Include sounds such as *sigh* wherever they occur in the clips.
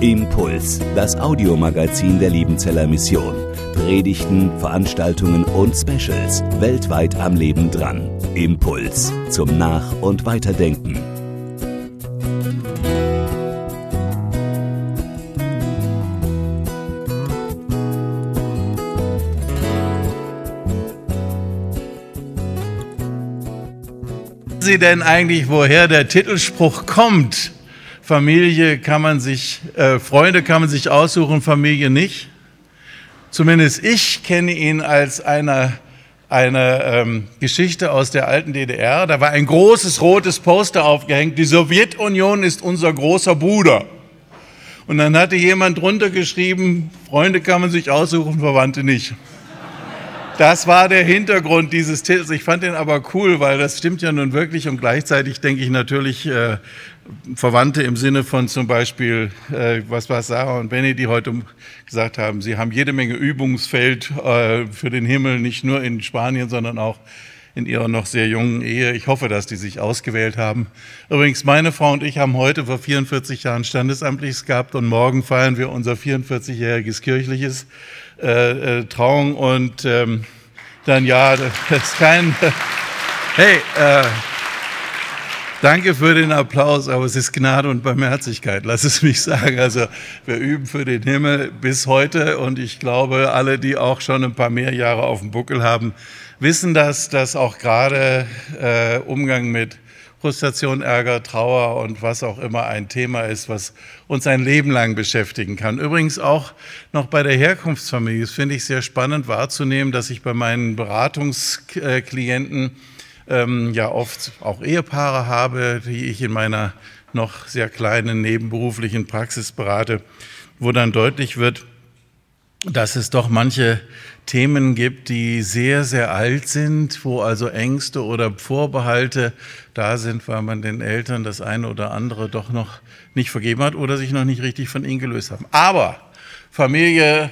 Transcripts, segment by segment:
Impuls, das Audiomagazin der Liebenzeller Mission. Predigten, Veranstaltungen und Specials weltweit am Leben dran. Impuls zum Nach- und Weiterdenken. Sie denn eigentlich, woher der Titelspruch kommt? Familie kann man sich, äh, Freunde kann man sich aussuchen, Familie nicht. Zumindest ich kenne ihn als eine, eine ähm, Geschichte aus der alten DDR. Da war ein großes rotes Poster aufgehängt, die Sowjetunion ist unser großer Bruder. Und dann hatte jemand drunter geschrieben, Freunde kann man sich aussuchen, Verwandte nicht. Das war der Hintergrund dieses Titels. Ich fand den aber cool, weil das stimmt ja nun wirklich und gleichzeitig denke ich natürlich äh, Verwandte im Sinne von zum Beispiel, äh, was war Sarah und Benny, die heute gesagt haben, sie haben jede Menge Übungsfeld äh, für den Himmel, nicht nur in Spanien, sondern auch in ihrer noch sehr jungen Ehe. Ich hoffe, dass die sich ausgewählt haben. Übrigens, meine Frau und ich haben heute vor 44 Jahren Standesamtliches gehabt und morgen feiern wir unser 44-jähriges kirchliches äh, äh, Trauung und ähm, dann ja, das ist kein. *laughs* hey, äh, danke für den Applaus, aber es ist Gnade und Barmherzigkeit, lass es mich sagen. Also wir üben für den Himmel bis heute und ich glaube, alle, die auch schon ein paar mehr Jahre auf dem Buckel haben, wissen das, dass auch gerade äh, Umgang mit Frustration, Ärger, Trauer und was auch immer ein Thema ist, was uns ein Leben lang beschäftigen kann. Übrigens auch noch bei der Herkunftsfamilie. Das finde ich sehr spannend wahrzunehmen, dass ich bei meinen Beratungsklienten ähm, ja oft auch Ehepaare habe, die ich in meiner noch sehr kleinen nebenberuflichen Praxis berate, wo dann deutlich wird, dass es doch manche Themen gibt, die sehr, sehr alt sind, wo also Ängste oder Vorbehalte da sind, weil man den Eltern das eine oder andere doch noch nicht vergeben hat oder sich noch nicht richtig von ihnen gelöst haben. Aber Familie,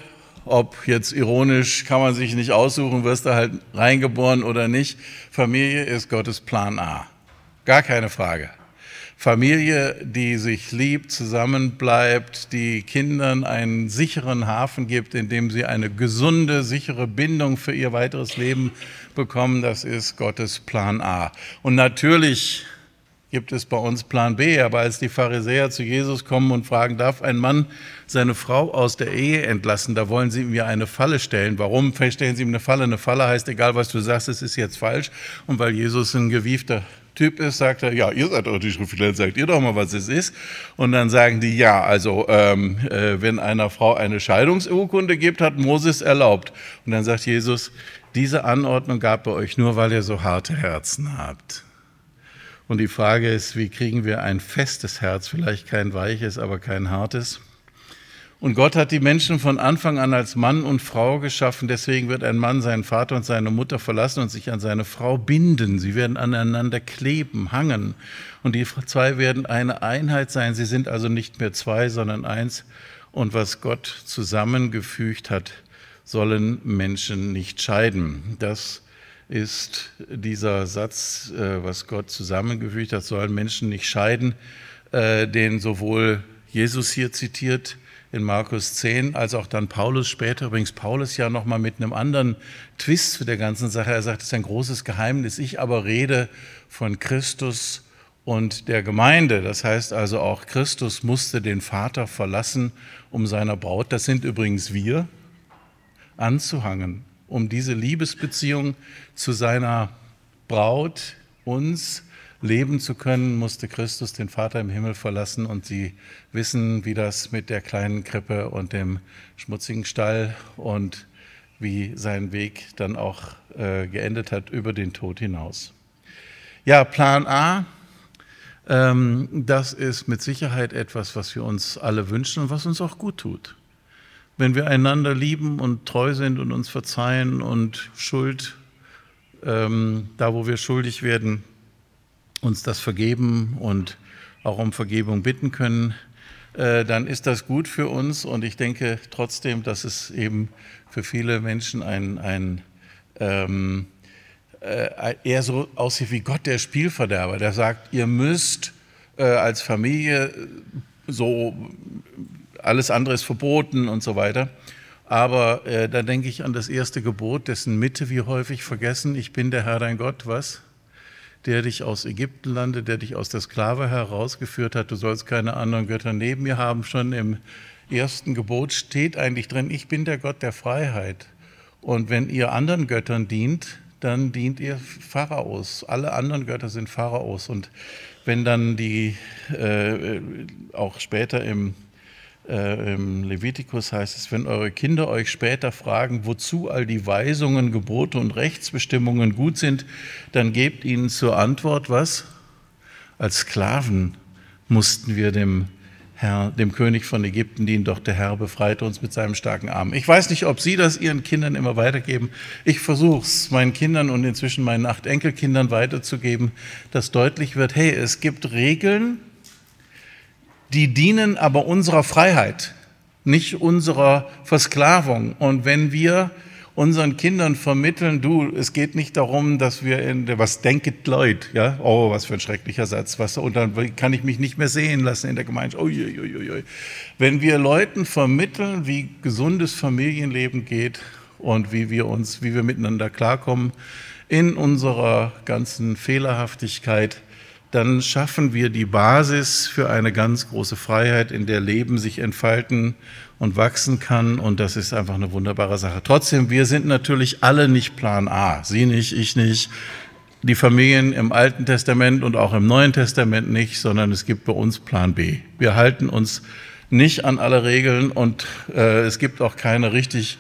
ob jetzt ironisch, kann man sich nicht aussuchen, wirst du halt reingeboren oder nicht. Familie ist Gottes Plan A. Gar keine Frage. Familie, die sich liebt, zusammenbleibt, die Kindern einen sicheren Hafen gibt, in dem sie eine gesunde, sichere Bindung für ihr weiteres Leben bekommen, das ist Gottes Plan A. Und natürlich gibt es bei uns Plan B, aber als die Pharisäer zu Jesus kommen und fragen, darf ein Mann seine Frau aus der Ehe entlassen, da wollen sie ihm ja eine Falle stellen. Warum stellen sie ihm eine Falle? Eine Falle heißt, egal was du sagst, es ist jetzt falsch. Und weil Jesus ein gewiefter Typ ist, sagt er, ja, ihr seid doch die Schriftsteller, sagt ihr doch mal, was es ist. Und dann sagen die, ja, also ähm, äh, wenn einer Frau eine Scheidungsurkunde gibt, hat Moses erlaubt. Und dann sagt Jesus, diese Anordnung gab er euch nur, weil ihr so harte Herzen habt. Und die Frage ist, wie kriegen wir ein festes Herz, vielleicht kein weiches, aber kein hartes? Und Gott hat die Menschen von Anfang an als Mann und Frau geschaffen. Deswegen wird ein Mann seinen Vater und seine Mutter verlassen und sich an seine Frau binden. Sie werden aneinander kleben, hangen. Und die zwei werden eine Einheit sein. Sie sind also nicht mehr zwei, sondern eins. Und was Gott zusammengefügt hat, sollen Menschen nicht scheiden. Das ist dieser Satz, äh, was Gott zusammengefügt hat, sollen Menschen nicht scheiden, äh, den sowohl Jesus hier zitiert, in Markus 10, als auch dann Paulus später, übrigens Paulus ja nochmal mit einem anderen Twist zu der ganzen Sache. Er sagt, es ist ein großes Geheimnis. Ich aber rede von Christus und der Gemeinde. Das heißt also auch Christus musste den Vater verlassen, um seiner Braut, das sind übrigens wir, anzuhangen, um diese Liebesbeziehung zu seiner Braut, uns, leben zu können, musste Christus den Vater im Himmel verlassen und sie wissen, wie das mit der kleinen Krippe und dem schmutzigen Stall und wie sein Weg dann auch äh, geendet hat über den Tod hinaus. Ja, Plan A, ähm, das ist mit Sicherheit etwas, was wir uns alle wünschen und was uns auch gut tut. Wenn wir einander lieben und treu sind und uns verzeihen und Schuld, ähm, da wo wir schuldig werden, uns das vergeben und auch um Vergebung bitten können, äh, dann ist das gut für uns. Und ich denke trotzdem, dass es eben für viele Menschen ein, ein ähm, äh, eher so aussieht wie Gott, der Spielverderber, der sagt, ihr müsst äh, als Familie so, alles andere ist verboten und so weiter. Aber äh, da denke ich an das erste Gebot, dessen Mitte wir häufig vergessen. Ich bin der Herr dein Gott, was? Der dich aus Ägyptenlande, der dich aus der Sklave herausgeführt hat. Du sollst keine anderen Götter neben mir haben. Schon im ersten Gebot steht eigentlich drin, ich bin der Gott der Freiheit. Und wenn ihr anderen Göttern dient, dann dient ihr Pharaos. Alle anderen Götter sind Pharaos. Und wenn dann die, äh, auch später im, äh, im Levitikus heißt es, wenn eure Kinder euch später fragen, wozu all die Weisungen, Gebote und Rechtsbestimmungen gut sind, dann gebt ihnen zur Antwort, was? Als Sklaven mussten wir dem Herr, dem König von Ägypten dienen, doch der Herr befreite uns mit seinem starken Arm. Ich weiß nicht, ob Sie das Ihren Kindern immer weitergeben. Ich versuche es meinen Kindern und inzwischen meinen acht Enkelkindern weiterzugeben, dass deutlich wird, hey, es gibt Regeln, die dienen aber unserer Freiheit, nicht unserer Versklavung. Und wenn wir unseren Kindern vermitteln, du, es geht nicht darum, dass wir in der, was denket Leute, ja, oh, was für ein schrecklicher Satz, was, und dann kann ich mich nicht mehr sehen lassen in der Gemeinschaft, uiuiui. Wenn wir Leuten vermitteln, wie gesundes Familienleben geht und wie wir uns, wie wir miteinander klarkommen, in unserer ganzen Fehlerhaftigkeit, dann schaffen wir die Basis für eine ganz große Freiheit, in der Leben sich entfalten und wachsen kann. Und das ist einfach eine wunderbare Sache. Trotzdem, wir sind natürlich alle nicht Plan A. Sie nicht, ich nicht, die Familien im Alten Testament und auch im Neuen Testament nicht, sondern es gibt bei uns Plan B. Wir halten uns nicht an alle Regeln und äh, es gibt auch keine richtig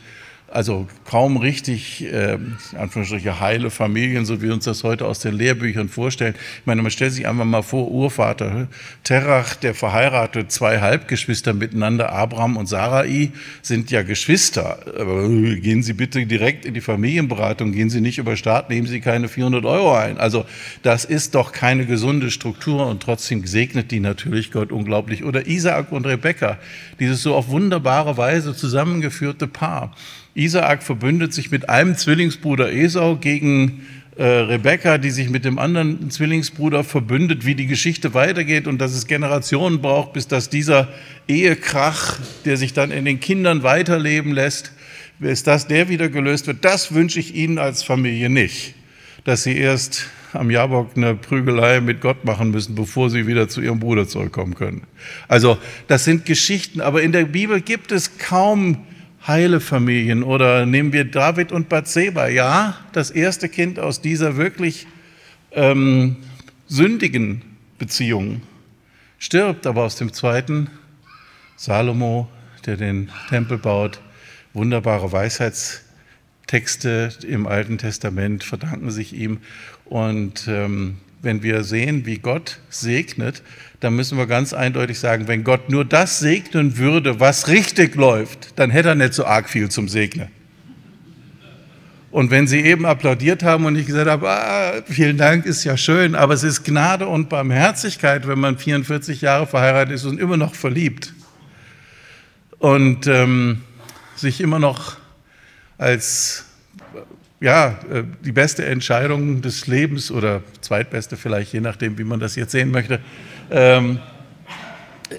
also kaum richtig, äh, Anführungsstriche, heile Familien, so wie uns das heute aus den Lehrbüchern vorstellen. Ich meine, man stellt sich einfach mal vor, Urvater Terach, der verheiratet, zwei Halbgeschwister miteinander, Abraham und Sarai, sind ja Geschwister. Aber gehen Sie bitte direkt in die Familienberatung, gehen Sie nicht über Staat, nehmen Sie keine 400 Euro ein. Also das ist doch keine gesunde Struktur und trotzdem segnet die natürlich Gott unglaublich. Oder Isaak und Rebekka, dieses so auf wunderbare Weise zusammengeführte Paar. Isaak verbündet sich mit einem Zwillingsbruder Esau gegen äh, Rebekka, die sich mit dem anderen Zwillingsbruder verbündet, wie die Geschichte weitergeht und dass es Generationen braucht, bis dass dieser Ehekrach, der sich dann in den Kindern weiterleben lässt, bis das der wieder gelöst wird. Das wünsche ich Ihnen als Familie nicht, dass Sie erst am Jabok eine Prügelei mit Gott machen müssen, bevor sie wieder zu ihrem Bruder zurückkommen können. Also das sind Geschichten, aber in der Bibel gibt es kaum heile Familien oder nehmen wir David und Bathseba. Ja, das erste Kind aus dieser wirklich ähm, sündigen Beziehung stirbt, aber aus dem zweiten Salomo, der den Tempel baut, wunderbare Weisheitstexte im Alten Testament verdanken sich ihm. Und ähm, wenn wir sehen, wie Gott segnet, dann müssen wir ganz eindeutig sagen, wenn Gott nur das segnen würde, was richtig läuft, dann hätte er nicht so arg viel zum Segnen. Und wenn Sie eben applaudiert haben und ich gesagt habe, ah, vielen Dank, ist ja schön, aber es ist Gnade und Barmherzigkeit, wenn man 44 Jahre verheiratet ist und immer noch verliebt und ähm, sich immer noch als ja, äh, die beste Entscheidung des Lebens oder zweitbeste vielleicht, je nachdem, wie man das jetzt sehen möchte. Ähm,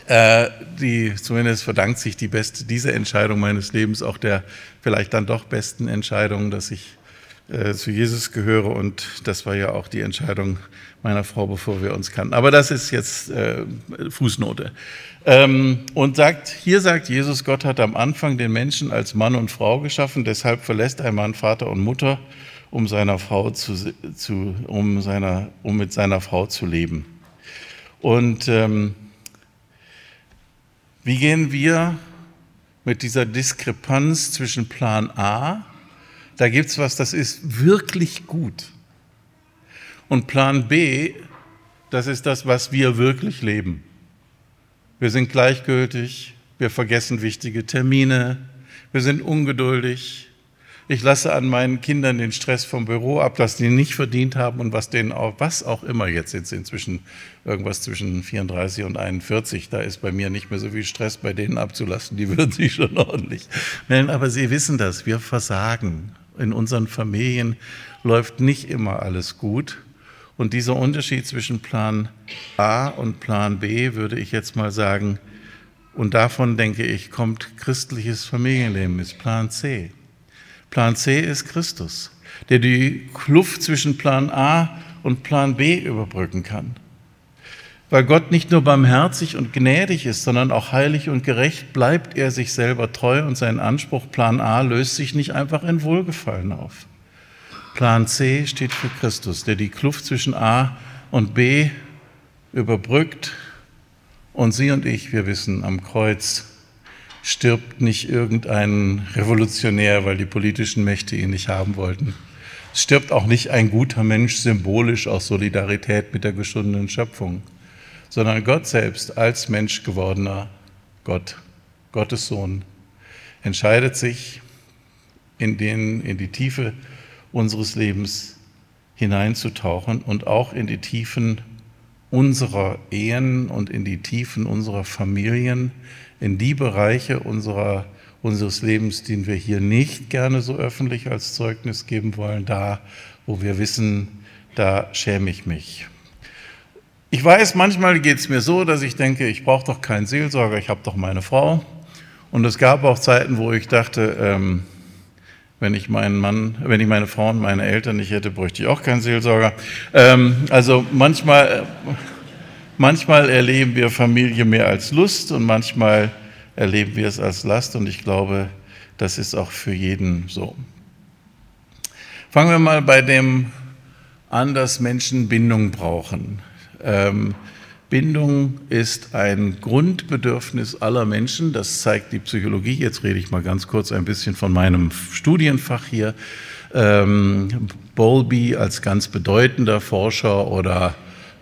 äh, die zumindest verdankt sich die beste, diese Entscheidung meines Lebens auch der vielleicht dann doch besten Entscheidung, dass ich äh, zu Jesus gehöre und das war ja auch die Entscheidung meiner Frau, bevor wir uns kannten. Aber das ist jetzt äh, Fußnote. Ähm, und sagt, hier sagt Jesus, Gott hat am Anfang den Menschen als Mann und Frau geschaffen, deshalb verlässt ein Mann Vater und Mutter, um, seiner Frau zu, zu, um, seiner, um mit seiner Frau zu leben. Und ähm, wie gehen wir mit dieser Diskrepanz zwischen Plan A, da gibt es was, das ist wirklich gut, und Plan B, das ist das, was wir wirklich leben. Wir sind gleichgültig, wir vergessen wichtige Termine, wir sind ungeduldig. Ich lasse an meinen Kindern den Stress vom Büro ab, was die nicht verdient haben und was denen auch, was auch immer jetzt sind, inzwischen irgendwas zwischen 34 und 41. Da ist bei mir nicht mehr so viel Stress bei denen abzulassen, die würden sich schon *laughs* ordentlich melden. Aber sie wissen das, wir versagen. In unseren Familien läuft nicht immer alles gut. Und dieser Unterschied zwischen Plan A und Plan B würde ich jetzt mal sagen, und davon denke ich, kommt christliches Familienleben, ist Plan C. Plan C ist Christus, der die Kluft zwischen Plan A und Plan B überbrücken kann. Weil Gott nicht nur barmherzig und gnädig ist, sondern auch heilig und gerecht, bleibt er sich selber treu und sein Anspruch Plan A löst sich nicht einfach in Wohlgefallen auf. Plan C steht für Christus, der die Kluft zwischen A und B überbrückt. Und Sie und ich, wir wissen, am Kreuz stirbt nicht irgendein Revolutionär, weil die politischen Mächte ihn nicht haben wollten. Es stirbt auch nicht ein guter Mensch symbolisch aus Solidarität mit der geschundenen Schöpfung, sondern Gott selbst als Mensch gewordener Gott, Gottes Sohn, entscheidet sich in, den, in die Tiefe unseres Lebens hineinzutauchen und auch in die Tiefen unserer Ehen und in die Tiefen unserer Familien, in die Bereiche unserer, unseres Lebens, den wir hier nicht gerne so öffentlich als Zeugnis geben wollen, da, wo wir wissen, da schäme ich mich. Ich weiß, manchmal geht es mir so, dass ich denke, ich brauche doch keinen Seelsorger, ich habe doch meine Frau. Und es gab auch Zeiten, wo ich dachte, ähm, wenn ich meinen Mann, wenn ich meine Frau und meine Eltern nicht hätte, bräuchte ich auch keinen Seelsorger. Ähm, also manchmal, manchmal erleben wir Familie mehr als Lust und manchmal erleben wir es als Last und ich glaube, das ist auch für jeden so. Fangen wir mal bei dem an, dass Menschen Bindung brauchen. Ähm, Bindung ist ein Grundbedürfnis aller Menschen. Das zeigt die Psychologie. Jetzt rede ich mal ganz kurz ein bisschen von meinem Studienfach hier. Ähm, Bowlby als ganz bedeutender Forscher oder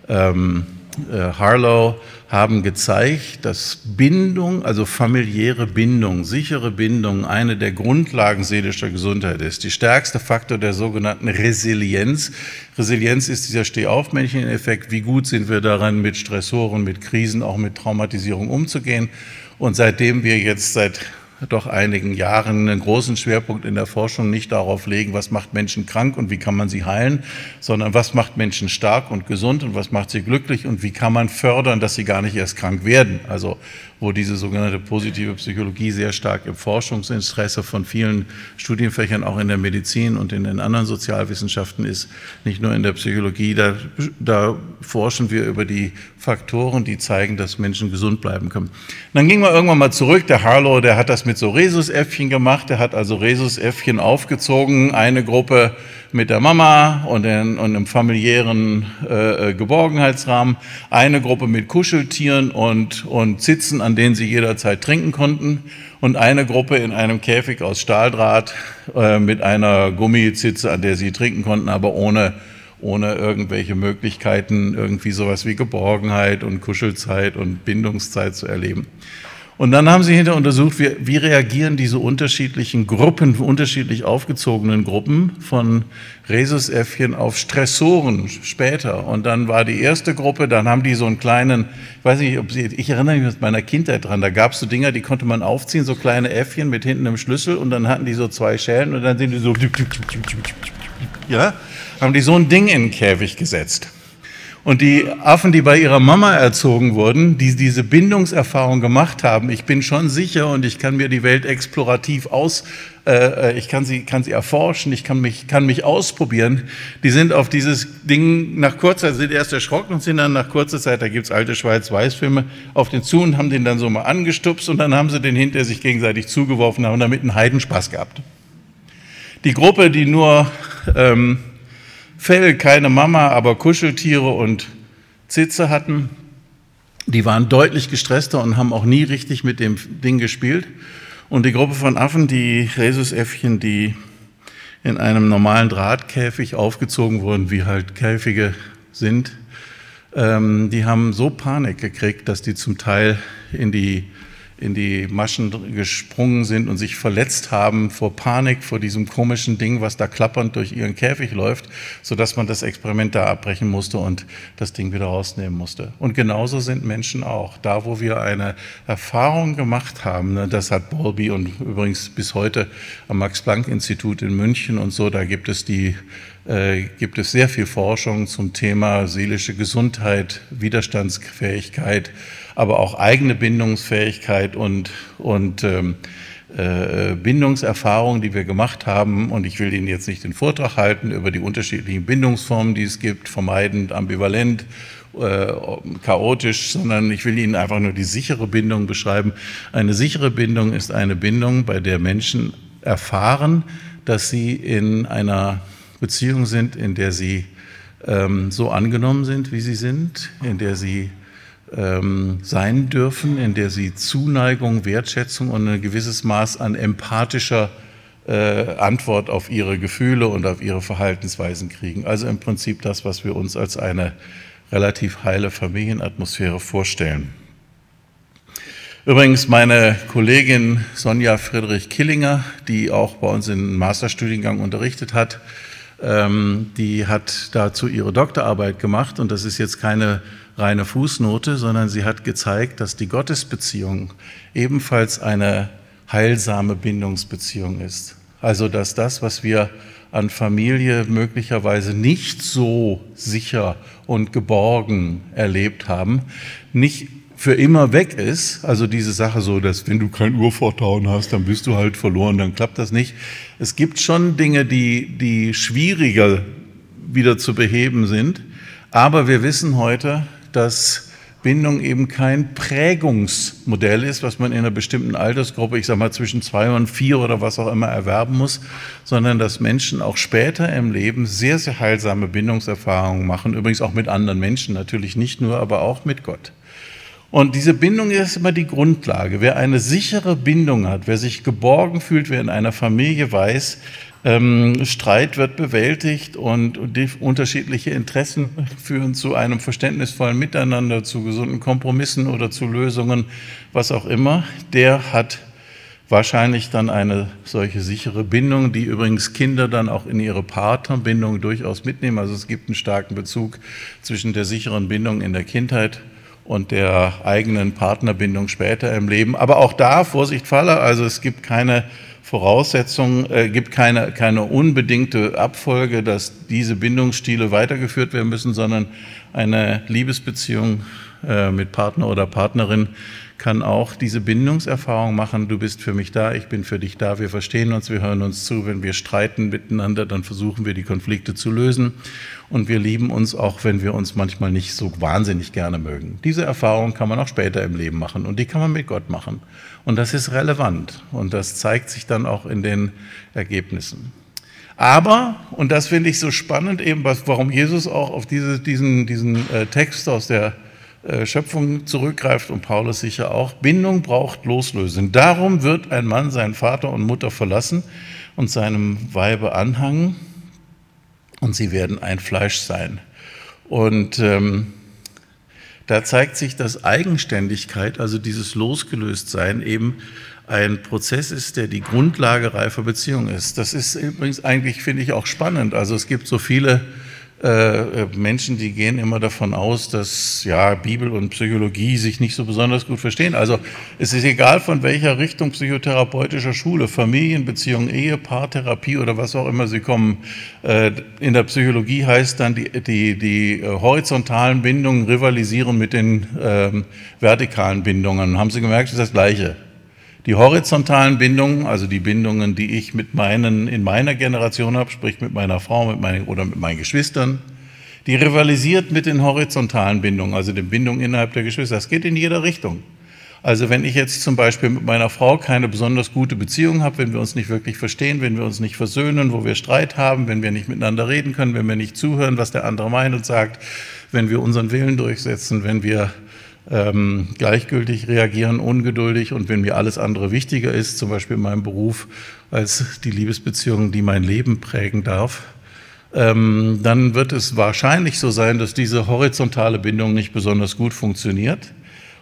ähm, äh, Harlow haben gezeigt, dass Bindung, also familiäre Bindung, sichere Bindung, eine der Grundlagen seelischer Gesundheit ist. Die stärkste Faktor der sogenannten Resilienz. Resilienz ist dieser Stehaufmännchen-Effekt. Wie gut sind wir daran, mit Stressoren, mit Krisen, auch mit Traumatisierung umzugehen? Und seitdem wir jetzt seit doch einigen Jahren einen großen Schwerpunkt in der Forschung nicht darauf legen, was macht Menschen krank und wie kann man sie heilen, sondern was macht Menschen stark und gesund und was macht sie glücklich und wie kann man fördern, dass sie gar nicht erst krank werden. Also wo diese sogenannte positive Psychologie sehr stark im Forschungsinteresse von vielen Studienfächern, auch in der Medizin und in den anderen Sozialwissenschaften ist, nicht nur in der Psychologie. Da, da forschen wir über die Faktoren, die zeigen, dass Menschen gesund bleiben können. dann ging man irgendwann mal zurück. Der Harlow, der hat das mit so Rhesusäffchen gemacht. Der hat also Rhesusäffchen aufgezogen. Eine Gruppe mit der Mama und, in, und im familiären äh, Geborgenheitsrahmen, eine Gruppe mit Kuscheltieren und, und Sitzen, an denen sie jederzeit trinken konnten und eine Gruppe in einem Käfig aus Stahldraht äh, mit einer Gummizitze, an der sie trinken konnten, aber ohne, ohne irgendwelche Möglichkeiten, irgendwie sowas wie Geborgenheit und Kuschelzeit und Bindungszeit zu erleben. Und dann haben sie hinter untersucht, wie, wie, reagieren diese unterschiedlichen Gruppen, unterschiedlich aufgezogenen Gruppen von Rhesusäffchen auf Stressoren später. Und dann war die erste Gruppe, dann haben die so einen kleinen, ich weiß nicht, ob Sie, ich erinnere mich aus meiner Kindheit dran, da gab es so Dinger, die konnte man aufziehen, so kleine Äffchen mit hinten einem Schlüssel und dann hatten die so zwei Schellen und dann sind die so, ja, haben die so ein Ding in den Käfig gesetzt. Und die Affen, die bei ihrer Mama erzogen wurden, die diese Bindungserfahrung gemacht haben, ich bin schon sicher und ich kann mir die Welt explorativ aus, äh, ich kann sie, kann sie erforschen, ich kann mich, kann mich ausprobieren, die sind auf dieses Ding nach kurzer sind erst erschrocken und sind dann nach kurzer Zeit, da gibt's alte Schwarz-Weiß-Filme, auf den zu und haben den dann so mal angestupst und dann haben sie den hinter sich gegenseitig zugeworfen, haben damit einen Heidenspaß gehabt. Die Gruppe, die nur... Ähm, Fell, keine Mama, aber Kuscheltiere und Zitze hatten. Die waren deutlich gestresster und haben auch nie richtig mit dem Ding gespielt. Und die Gruppe von Affen, die Rhesusäffchen, die in einem normalen Drahtkäfig aufgezogen wurden, wie halt Käfige sind, ähm, die haben so Panik gekriegt, dass die zum Teil in die in die Maschen gesprungen sind und sich verletzt haben vor Panik, vor diesem komischen Ding, was da klappernd durch ihren Käfig läuft, sodass man das Experiment da abbrechen musste und das Ding wieder rausnehmen musste. Und genauso sind Menschen auch. Da, wo wir eine Erfahrung gemacht haben, ne, das hat Bowlby und übrigens bis heute am Max-Planck-Institut in München und so, da gibt es die äh, gibt es sehr viel Forschung zum Thema seelische Gesundheit, Widerstandsfähigkeit, aber auch eigene Bindungsfähigkeit und, und ähm, äh, die wir gemacht haben. Und ich will Ihnen jetzt nicht den Vortrag halten über die unterschiedlichen Bindungsformen, die es gibt, vermeidend, ambivalent, äh, chaotisch, sondern ich will Ihnen einfach nur die sichere Bindung beschreiben. Eine sichere Bindung ist eine Bindung, bei der Menschen erfahren, dass sie in einer Beziehung sind, in der sie ähm, so angenommen sind, wie sie sind, in der sie ähm, sein dürfen, in der sie Zuneigung, Wertschätzung und ein gewisses Maß an empathischer äh, Antwort auf ihre Gefühle und auf ihre Verhaltensweisen kriegen. Also im Prinzip das, was wir uns als eine relativ heile Familienatmosphäre vorstellen. Übrigens meine Kollegin Sonja Friedrich Killinger, die auch bei uns im Masterstudiengang unterrichtet hat, ähm, die hat dazu ihre Doktorarbeit gemacht und das ist jetzt keine reine Fußnote, sondern sie hat gezeigt, dass die Gottesbeziehung ebenfalls eine heilsame Bindungsbeziehung ist. Also dass das, was wir an Familie möglicherweise nicht so sicher und geborgen erlebt haben, nicht für immer weg ist. Also diese Sache so, dass wenn du kein Urvertrauen hast, dann bist du halt verloren, dann klappt das nicht. Es gibt schon Dinge, die, die schwieriger wieder zu beheben sind. Aber wir wissen heute, dass Bindung eben kein Prägungsmodell ist, was man in einer bestimmten Altersgruppe, ich sage mal zwischen zwei und vier oder was auch immer erwerben muss, sondern dass Menschen auch später im Leben sehr, sehr heilsame Bindungserfahrungen machen, übrigens auch mit anderen Menschen, natürlich nicht nur, aber auch mit Gott. Und diese Bindung ist immer die Grundlage. Wer eine sichere Bindung hat, wer sich geborgen fühlt, wer in einer Familie weiß, ähm, Streit wird bewältigt und, die unterschiedliche Interessen führen zu einem verständnisvollen Miteinander, zu gesunden Kompromissen oder zu Lösungen, was auch immer, der hat wahrscheinlich dann eine solche sichere Bindung, die übrigens Kinder dann auch in ihre Partnerbindung durchaus mitnehmen. Also es gibt einen starken Bezug zwischen der sicheren Bindung in der Kindheit und der eigenen Partnerbindung später im Leben. Aber auch da, Vorsicht Falle, also es gibt keine Voraussetzung, äh, gibt keine, keine unbedingte Abfolge, dass diese Bindungsstile weitergeführt werden müssen, sondern eine Liebesbeziehung äh, mit Partner oder Partnerin kann auch diese Bindungserfahrung machen. Du bist für mich da, ich bin für dich da, wir verstehen uns, wir hören uns zu. Wenn wir streiten miteinander, dann versuchen wir die Konflikte zu lösen. Und wir lieben uns auch, wenn wir uns manchmal nicht so wahnsinnig gerne mögen. Diese Erfahrung kann man auch später im Leben machen und die kann man mit Gott machen. Und das ist relevant und das zeigt sich dann auch in den Ergebnissen. Aber, und das finde ich so spannend, eben warum Jesus auch auf diese, diesen, diesen äh, Text aus der Schöpfung zurückgreift und Paulus sicher auch, Bindung braucht Loslösung. Darum wird ein Mann seinen Vater und Mutter verlassen und seinem Weibe anhangen und sie werden ein Fleisch sein. Und ähm, da zeigt sich, dass Eigenständigkeit, also dieses Losgelöstsein, eben ein Prozess ist, der die Grundlage reifer Beziehung ist. Das ist übrigens eigentlich, finde ich, auch spannend. Also es gibt so viele äh, Menschen, die gehen immer davon aus, dass ja Bibel und Psychologie sich nicht so besonders gut verstehen. Also es ist egal von welcher Richtung psychotherapeutischer Schule, Familienbeziehung, Ehe, Paartherapie oder was auch immer sie kommen. Äh, in der Psychologie heißt dann die, die, die horizontalen Bindungen rivalisieren mit den ähm, vertikalen Bindungen. Haben Sie gemerkt, ist das Gleiche. Die horizontalen Bindungen, also die Bindungen, die ich mit meinen, in meiner Generation habe, sprich mit meiner Frau mit meinen, oder mit meinen Geschwistern, die rivalisiert mit den horizontalen Bindungen, also den Bindungen innerhalb der Geschwister. Das geht in jeder Richtung. Also wenn ich jetzt zum Beispiel mit meiner Frau keine besonders gute Beziehung habe, wenn wir uns nicht wirklich verstehen, wenn wir uns nicht versöhnen, wo wir Streit haben, wenn wir nicht miteinander reden können, wenn wir nicht zuhören, was der andere meint und sagt, wenn wir unseren Willen durchsetzen, wenn wir ähm, gleichgültig reagieren, ungeduldig und wenn mir alles andere wichtiger ist, zum Beispiel in meinem Beruf, als die Liebesbeziehung, die mein Leben prägen darf, ähm, dann wird es wahrscheinlich so sein, dass diese horizontale Bindung nicht besonders gut funktioniert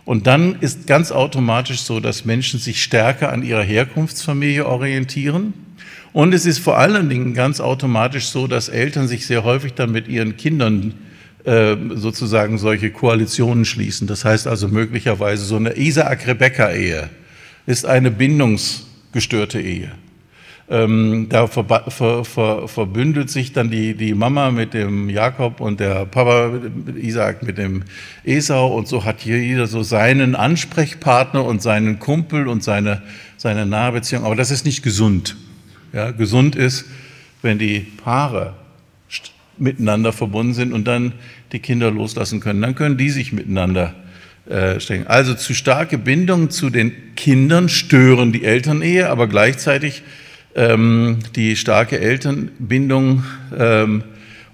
Und dann ist ganz automatisch so, dass Menschen sich stärker an ihrer Herkunftsfamilie orientieren. Und es ist vor allen Dingen ganz automatisch so, dass Eltern sich sehr häufig dann mit ihren Kindern äh, sozusagen solche Koalitionen schließen. Das heißt also möglicherweise so eine Isaac-Rebecca-Ehe ist eine bindungsgestörte Ehe. Ähm, da ver, ver, ver, verbündelt sich dann die, die Mama mit dem Jakob und der Papa Isaac mit dem Esau und so hat hier jeder so seinen Ansprechpartner und seinen Kumpel und seine, seine Nahbeziehung. Aber das ist nicht gesund. Ja, gesund ist, wenn die Paare miteinander verbunden sind und dann die Kinder loslassen können. Dann können die sich miteinander äh, stecken. Also zu starke Bindungen zu den Kindern stören die Elternehe, aber gleichzeitig ähm, die starke Elternbindung ähm,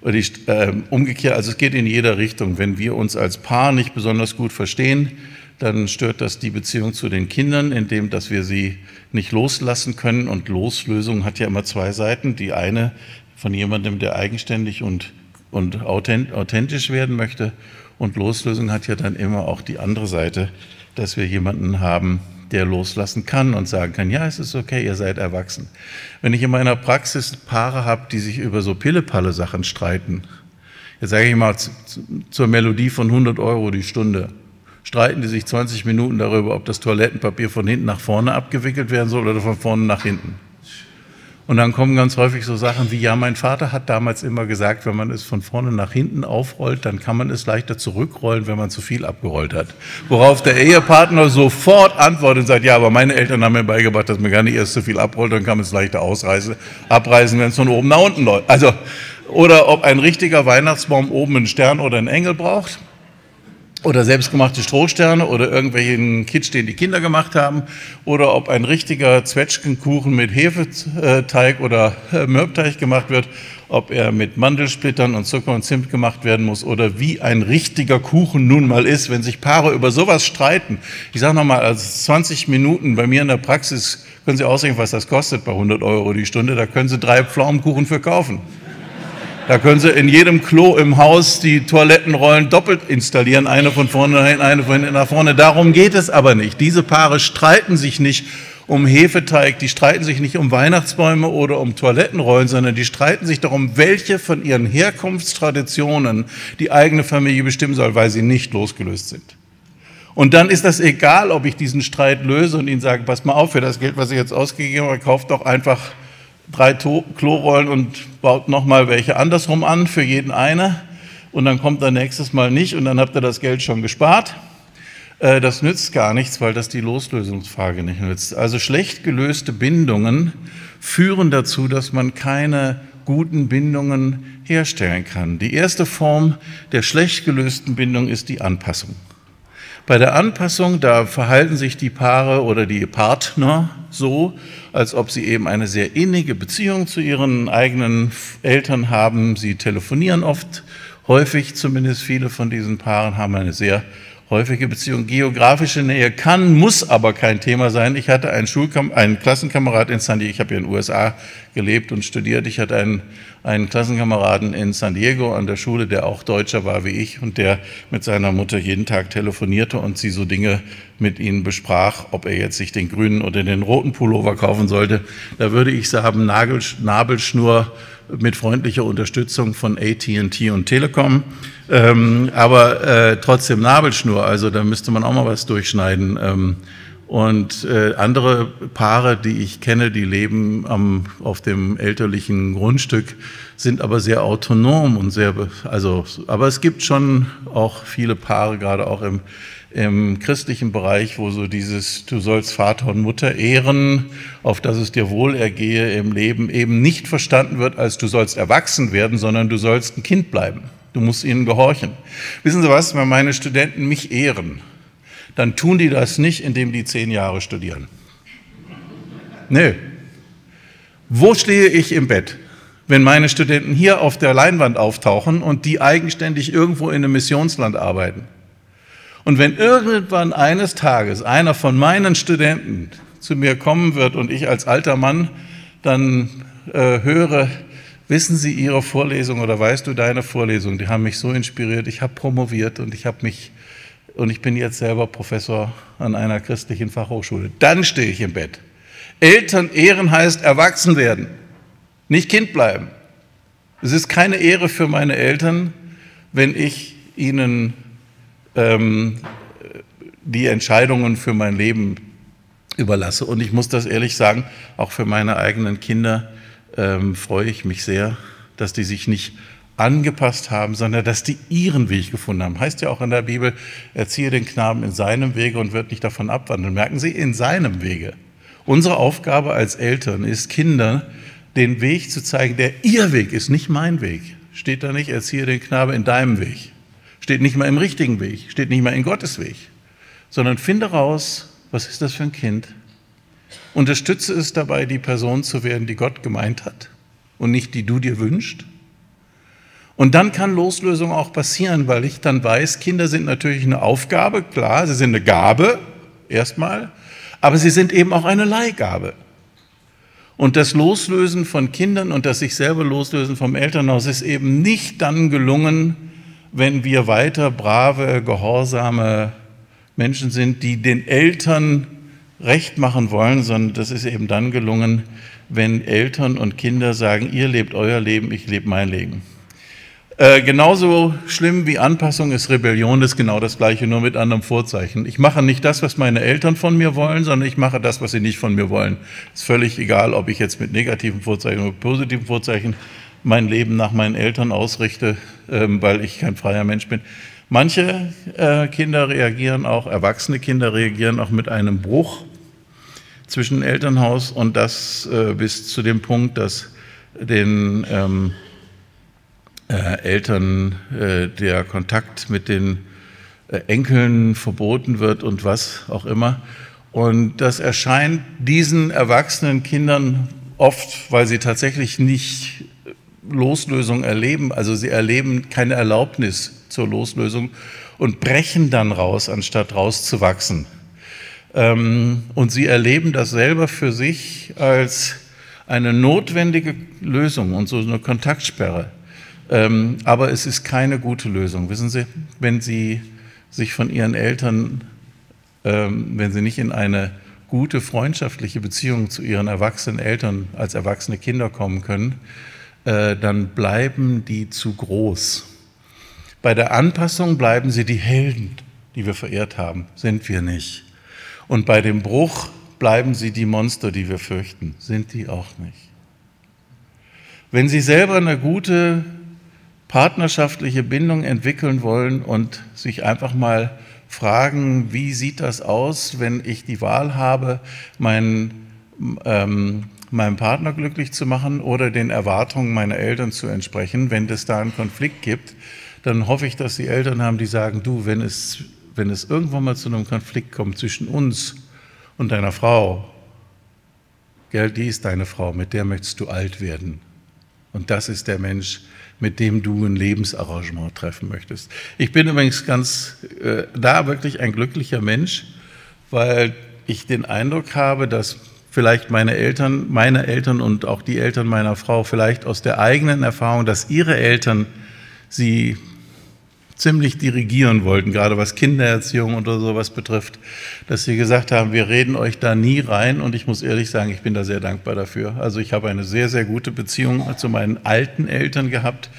oder die, ähm, umgekehrt, also es geht in jeder Richtung. Wenn wir uns als Paar nicht besonders gut verstehen, dann stört das die Beziehung zu den Kindern, indem dass wir sie nicht loslassen können. Und Loslösung hat ja immer zwei Seiten. Die eine von jemandem, der eigenständig und, und authentisch werden möchte. Und Loslösung hat ja dann immer auch die andere Seite, dass wir jemanden haben, der loslassen kann und sagen kann, ja, es ist okay, ihr seid erwachsen. Wenn ich in meiner Praxis Paare habe, die sich über so Pille-Palle-Sachen streiten, jetzt sage ich mal zur Melodie von 100 Euro die Stunde, streiten die sich 20 Minuten darüber, ob das Toilettenpapier von hinten nach vorne abgewickelt werden soll oder von vorne nach hinten. Und dann kommen ganz häufig so Sachen wie, ja, mein Vater hat damals immer gesagt, wenn man es von vorne nach hinten aufrollt, dann kann man es leichter zurückrollen, wenn man zu viel abgerollt hat. Worauf der Ehepartner sofort antwortet und sagt, ja, aber meine Eltern haben mir beigebracht, dass man gar nicht erst zu viel abrollt, dann kann man es leichter ausreißen, abreißen, wenn es von oben nach unten läuft. Also, oder ob ein richtiger Weihnachtsbaum oben einen Stern oder einen Engel braucht oder selbstgemachte Strohsterne oder irgendwelchen Kitsch, den die Kinder gemacht haben, oder ob ein richtiger Zwetschgenkuchen mit Hefeteig oder äh, Mürbteig gemacht wird, ob er mit Mandelsplittern und Zucker und Zimt gemacht werden muss oder wie ein richtiger Kuchen nun mal ist, wenn sich Paare über sowas streiten. Ich sage nochmal, also 20 Minuten bei mir in der Praxis, können Sie ausrechnen, was das kostet bei 100 Euro die Stunde, da können Sie drei Pflaumenkuchen für kaufen. Da können Sie in jedem Klo im Haus die Toilettenrollen doppelt installieren, eine von vorne nach hinten, eine von hinten nach vorne. Darum geht es aber nicht. Diese Paare streiten sich nicht um Hefeteig, die streiten sich nicht um Weihnachtsbäume oder um Toilettenrollen, sondern die streiten sich darum, welche von ihren Herkunftstraditionen die eigene Familie bestimmen soll, weil sie nicht losgelöst sind. Und dann ist das egal, ob ich diesen Streit löse und ihnen sage, pass mal auf, für das Geld, was ich jetzt ausgegeben habe, kauft doch einfach drei Klorollen und baut nochmal welche andersrum an für jeden eine. Und dann kommt er nächstes Mal nicht und dann habt ihr das Geld schon gespart. Äh, das nützt gar nichts, weil das die Loslösungsfrage nicht nützt. Also schlecht gelöste Bindungen führen dazu, dass man keine guten Bindungen herstellen kann. Die erste Form der schlecht gelösten Bindung ist die Anpassung. Bei der Anpassung, da verhalten sich die Paare oder die Partner so, als ob sie eben eine sehr innige Beziehung zu ihren eigenen Eltern haben. Sie telefonieren oft, häufig zumindest viele von diesen Paaren haben eine sehr häufige Beziehung. Geografische Nähe kann, muss aber kein Thema sein. Ich hatte einen, Schulkam einen Klassenkamerad in San Diego, ich habe ja in den USA gelebt und studiert, ich hatte einen, einen Klassenkameraden in San Diego an der Schule, der auch Deutscher war wie ich und der mit seiner Mutter jeden Tag telefonierte und sie so Dinge mit ihnen besprach, ob er jetzt sich den grünen oder den roten Pullover kaufen sollte. Da würde ich sagen, Nabelschnur mit freundlicher Unterstützung von AT&T und Telekom, ähm, aber äh, trotzdem Nabelschnur, also da müsste man auch mal was durchschneiden. Ähm, und äh, andere Paare, die ich kenne, die leben am, auf dem elterlichen Grundstück, sind aber sehr autonom und sehr, also, aber es gibt schon auch viele Paare, gerade auch im im christlichen Bereich, wo so dieses, du sollst Vater und Mutter ehren, auf dass es dir wohl ergehe im Leben, eben nicht verstanden wird als du sollst erwachsen werden, sondern du sollst ein Kind bleiben. Du musst ihnen gehorchen. Wissen Sie was, wenn meine Studenten mich ehren, dann tun die das nicht, indem die zehn Jahre studieren. Nö. Wo stehe ich im Bett? wenn meine Studenten hier auf der Leinwand auftauchen und die eigenständig irgendwo in einem Missionsland arbeiten. Und wenn irgendwann eines Tages einer von meinen Studenten zu mir kommen wird und ich als alter Mann dann äh, höre, wissen Sie Ihre Vorlesung oder weißt du deine Vorlesung, die haben mich so inspiriert, ich habe promoviert und ich habe mich und ich bin jetzt selber Professor an einer christlichen Fachhochschule. Dann stehe ich im Bett. Eltern ehren heißt erwachsen werden, nicht Kind bleiben. Es ist keine Ehre für meine Eltern, wenn ich ihnen ähm, die Entscheidungen für mein Leben überlasse. Und ich muss das ehrlich sagen, auch für meine eigenen Kinder ähm, freue ich mich sehr, dass die sich nicht angepasst haben, sondern dass die ihren Weg gefunden haben. Heißt ja auch in der Bibel, erziehe den Knaben in seinem Wege und wird nicht davon abwandeln. Merken Sie, in seinem Wege. Unsere Aufgabe als Eltern ist, Kindern den Weg zu zeigen, der ihr Weg ist, nicht mein Weg. Steht da nicht, erziehe den Knabe in deinem Weg. Steht nicht mal im richtigen Weg, steht nicht mal in Gottes Weg, sondern finde raus, was ist das für ein Kind? Unterstütze es dabei, die Person zu werden, die Gott gemeint hat und nicht die du dir wünschst. Und dann kann Loslösung auch passieren, weil ich dann weiß, Kinder sind natürlich eine Aufgabe, klar, sie sind eine Gabe, erstmal, aber sie sind eben auch eine Leihgabe. Und das Loslösen von Kindern und das sich selber loslösen vom Elternhaus ist eben nicht dann gelungen, wenn wir weiter brave, gehorsame Menschen sind, die den Eltern recht machen wollen, sondern das ist eben dann gelungen, wenn Eltern und Kinder sagen, ihr lebt euer Leben, ich lebe mein Leben. Äh, genauso schlimm wie Anpassung ist Rebellion, ist genau das gleiche, nur mit anderem Vorzeichen. Ich mache nicht das, was meine Eltern von mir wollen, sondern ich mache das, was sie nicht von mir wollen. Ist völlig egal, ob ich jetzt mit negativen Vorzeichen oder positiven Vorzeichen mein Leben nach meinen Eltern ausrichte, ähm, weil ich kein freier Mensch bin. Manche äh, Kinder reagieren auch, erwachsene Kinder reagieren auch mit einem Bruch zwischen Elternhaus und das äh, bis zu dem Punkt, dass den ähm, äh, Eltern äh, der Kontakt mit den äh, Enkeln verboten wird und was auch immer. Und das erscheint diesen erwachsenen Kindern oft, weil sie tatsächlich nicht Loslösung erleben, also sie erleben keine Erlaubnis zur Loslösung und brechen dann raus, anstatt rauszuwachsen. Ähm, und sie erleben das selber für sich als eine notwendige Lösung und so eine Kontaktsperre. Ähm, aber es ist keine gute Lösung. Wissen Sie, wenn Sie sich von Ihren Eltern, ähm, wenn Sie nicht in eine gute freundschaftliche Beziehung zu Ihren erwachsenen Eltern als erwachsene Kinder kommen können, äh, dann bleiben die zu groß. Bei der Anpassung bleiben sie die Helden, die wir verehrt haben, sind wir nicht. Und bei dem Bruch bleiben sie die Monster, die wir fürchten, sind die auch nicht. Wenn Sie selber eine gute partnerschaftliche Bindung entwickeln wollen und sich einfach mal fragen, wie sieht das aus, wenn ich die Wahl habe, meinen, ähm, meinen Partner glücklich zu machen oder den Erwartungen meiner Eltern zu entsprechen. Wenn es da einen Konflikt gibt, dann hoffe ich, dass die Eltern haben, die sagen, du, wenn es, wenn es irgendwann mal zu einem Konflikt kommt zwischen uns und deiner Frau, gell, die ist deine Frau, mit der möchtest du alt werden. Und das ist der Mensch, mit dem du ein Lebensarrangement treffen möchtest. Ich bin übrigens ganz äh, da wirklich ein glücklicher Mensch, weil ich den Eindruck habe, dass vielleicht meine Eltern, meine Eltern und auch die Eltern meiner Frau vielleicht aus der eigenen Erfahrung, dass ihre Eltern sie ziemlich dirigieren wollten, gerade was Kindererziehung oder sowas betrifft, dass sie gesagt haben, wir reden euch da nie rein und ich muss ehrlich sagen, ich bin da sehr dankbar dafür. Also ich habe eine sehr, sehr gute Beziehung zu meinen alten Eltern gehabt.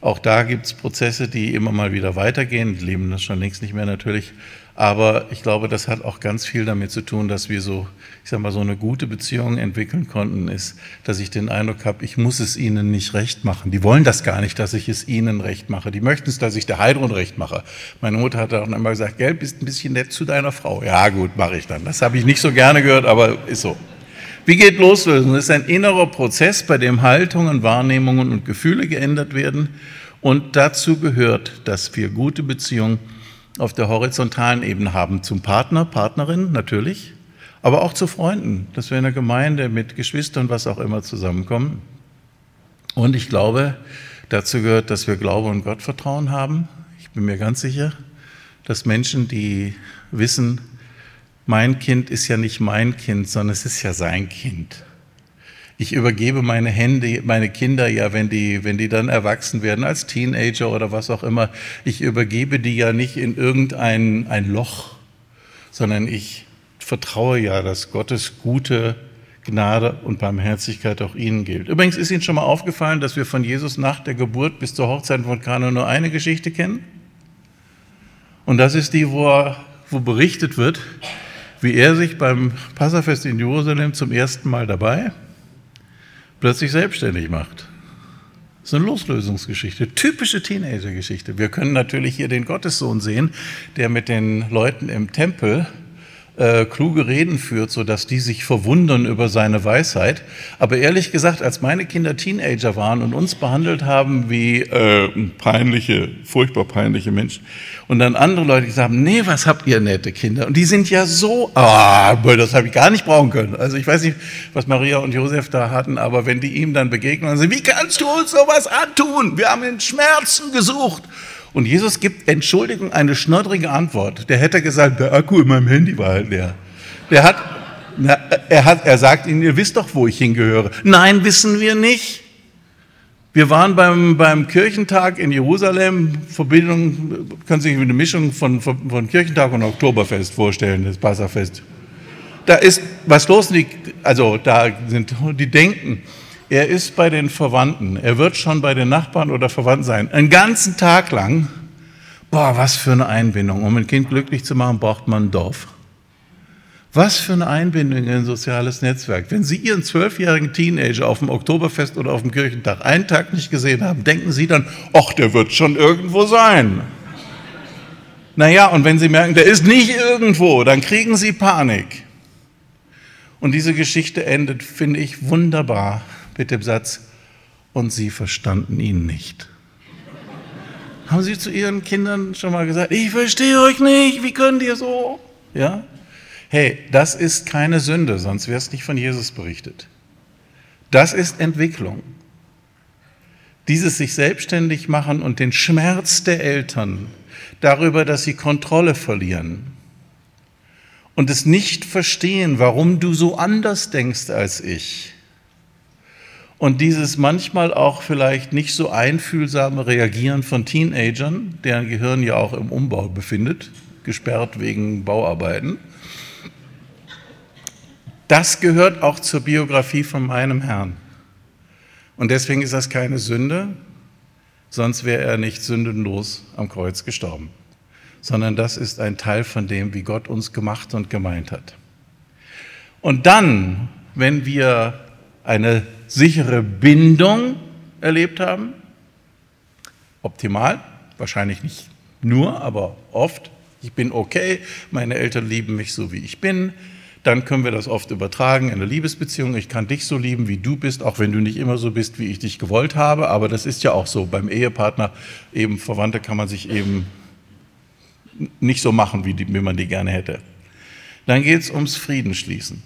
Auch da gibt es Prozesse, die immer mal wieder weitergehen, leben das schon längst nicht mehr natürlich, aber ich glaube, das hat auch ganz viel damit zu tun, dass wir so, ich sag mal, so eine gute Beziehung entwickeln konnten, ist, dass ich den Eindruck habe, ich muss es ihnen nicht recht machen. Die wollen das gar nicht, dass ich es ihnen recht mache. Die möchten es, dass ich der Heidrun recht mache. Meine Mutter hat auch immer gesagt, Gell, bist ein bisschen nett zu deiner Frau. Ja, gut, mache ich dann. Das habe ich nicht so gerne gehört, aber ist so. Wie geht Loslösen? Das ist ein innerer Prozess, bei dem Haltungen, Wahrnehmungen und Gefühle geändert werden. Und dazu gehört, dass wir gute Beziehungen auf der horizontalen Ebene haben zum Partner, Partnerin natürlich, aber auch zu Freunden, dass wir in der Gemeinde mit Geschwistern, was auch immer, zusammenkommen. Und ich glaube, dazu gehört, dass wir Glaube und Gottvertrauen haben. Ich bin mir ganz sicher, dass Menschen, die wissen, mein Kind ist ja nicht mein Kind, sondern es ist ja sein Kind. Ich übergebe meine Hände, meine Kinder ja, wenn die, wenn die dann erwachsen werden, als Teenager oder was auch immer, ich übergebe die ja nicht in irgendein ein Loch, sondern ich vertraue ja, dass Gottes gute Gnade und Barmherzigkeit auch ihnen gilt. Übrigens ist Ihnen schon mal aufgefallen, dass wir von Jesus nach der Geburt bis zur Hochzeit von Kana nur eine Geschichte kennen? Und das ist die, wo, er, wo berichtet wird, wie er sich beim Passafest in Jerusalem zum ersten Mal dabei plötzlich selbstständig macht. Das ist eine Loslösungsgeschichte, typische Teenagergeschichte. Wir können natürlich hier den Gottessohn sehen, der mit den Leuten im Tempel äh, kluge Reden führt, sodass die sich verwundern über seine Weisheit. Aber ehrlich gesagt, als meine Kinder Teenager waren und uns behandelt haben wie äh, peinliche, furchtbar peinliche Menschen, und dann andere Leute gesagt haben, nee, was habt ihr nette Kinder? Und die sind ja so, ah, das habe ich gar nicht brauchen können. Also ich weiß nicht, was Maria und Josef da hatten, aber wenn die ihm dann begegnen und sagen, wie kannst du uns sowas antun? Wir haben in Schmerzen gesucht. Und Jesus gibt Entschuldigung eine schnoddrige Antwort. Der hätte gesagt, der Akku in meinem Handy war halt leer. Der hat, na, er, hat, er sagt ihnen, ihr wisst doch, wo ich hingehöre. Nein, wissen wir nicht. Wir waren beim, beim Kirchentag in Jerusalem. Verbindung, kann sich eine Mischung von, von, von Kirchentag und Oktoberfest vorstellen, das Passafest. Da ist was los, also da sind die denken, er ist bei den Verwandten. Er wird schon bei den Nachbarn oder Verwandten sein. Einen ganzen Tag lang. Boah, was für eine Einbindung. Um ein Kind glücklich zu machen, braucht man ein Dorf. Was für eine Einbindung in ein soziales Netzwerk. Wenn Sie Ihren zwölfjährigen Teenager auf dem Oktoberfest oder auf dem Kirchentag einen Tag nicht gesehen haben, denken Sie dann, ach, der wird schon irgendwo sein. Naja, und wenn Sie merken, der ist nicht irgendwo, dann kriegen Sie Panik. Und diese Geschichte endet, finde ich, wunderbar mit dem Satz, und sie verstanden ihn nicht. Haben Sie zu Ihren Kindern schon mal gesagt, ich verstehe euch nicht, wie könnt ihr so? Ja? Hey, das ist keine Sünde, sonst wäre es nicht von Jesus berichtet. Das ist Entwicklung. Dieses sich selbstständig machen und den Schmerz der Eltern darüber, dass sie Kontrolle verlieren und es nicht verstehen, warum du so anders denkst als ich und dieses manchmal auch vielleicht nicht so einfühlsame Reagieren von Teenagern, deren Gehirn ja auch im Umbau befindet, gesperrt wegen Bauarbeiten, das gehört auch zur Biografie von meinem Herrn. Und deswegen ist das keine Sünde, sonst wäre er nicht sündenlos am Kreuz gestorben, sondern das ist ein Teil von dem, wie Gott uns gemacht und gemeint hat. Und dann, wenn wir eine sichere Bindung erlebt haben. Optimal, wahrscheinlich nicht nur, aber oft. Ich bin okay, meine Eltern lieben mich so, wie ich bin. Dann können wir das oft übertragen in eine Liebesbeziehung. Ich kann dich so lieben, wie du bist, auch wenn du nicht immer so bist, wie ich dich gewollt habe. Aber das ist ja auch so. Beim Ehepartner, eben Verwandte, kann man sich eben nicht so machen, wie, die, wie man die gerne hätte. Dann geht es ums Friedensschließen.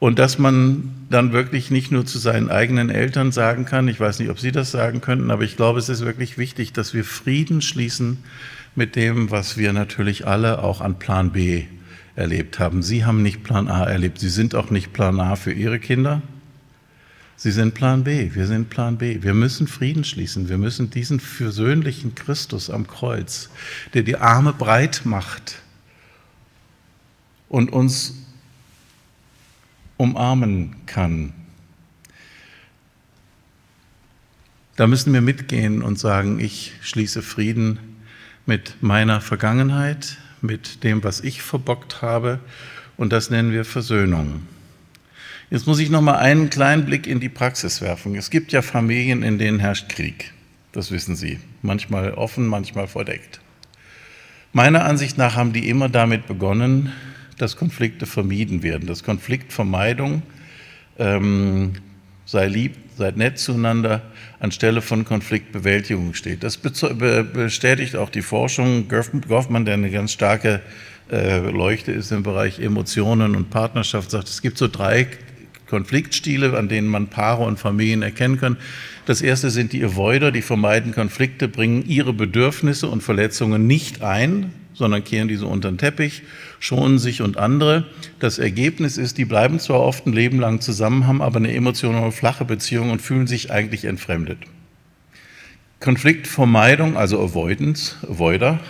Und dass man dann wirklich nicht nur zu seinen eigenen Eltern sagen kann, ich weiß nicht, ob Sie das sagen könnten, aber ich glaube, es ist wirklich wichtig, dass wir Frieden schließen mit dem, was wir natürlich alle auch an Plan B erlebt haben. Sie haben nicht Plan A erlebt, Sie sind auch nicht Plan A für Ihre Kinder. Sie sind Plan B, wir sind Plan B. Wir müssen Frieden schließen. Wir müssen diesen versöhnlichen Christus am Kreuz, der die Arme breit macht und uns umarmen kann. Da müssen wir mitgehen und sagen, ich schließe Frieden mit meiner Vergangenheit, mit dem, was ich verbockt habe, und das nennen wir Versöhnung. Jetzt muss ich noch mal einen kleinen Blick in die Praxis werfen. Es gibt ja Familien, in denen herrscht Krieg. Das wissen Sie. Manchmal offen, manchmal verdeckt. Meiner Ansicht nach haben die immer damit begonnen, dass Konflikte vermieden werden, dass Konfliktvermeidung, ähm, sei lieb, seid nett zueinander, anstelle von Konfliktbewältigung steht. Das bestätigt auch die Forschung. Goffman, der eine ganz starke äh, Leuchte ist im Bereich Emotionen und Partnerschaft, sagt, es gibt so drei Konfliktstile, an denen man Paare und Familien erkennen kann. Das erste sind die Avoider, die vermeiden Konflikte, bringen ihre Bedürfnisse und Verletzungen nicht ein, sondern kehren diese unter den Teppich, schonen sich und andere. Das Ergebnis ist, die bleiben zwar oft ein Leben lang zusammen, haben aber eine emotional flache Beziehung und fühlen sich eigentlich entfremdet. Konfliktvermeidung, also Avoidance, Avoider,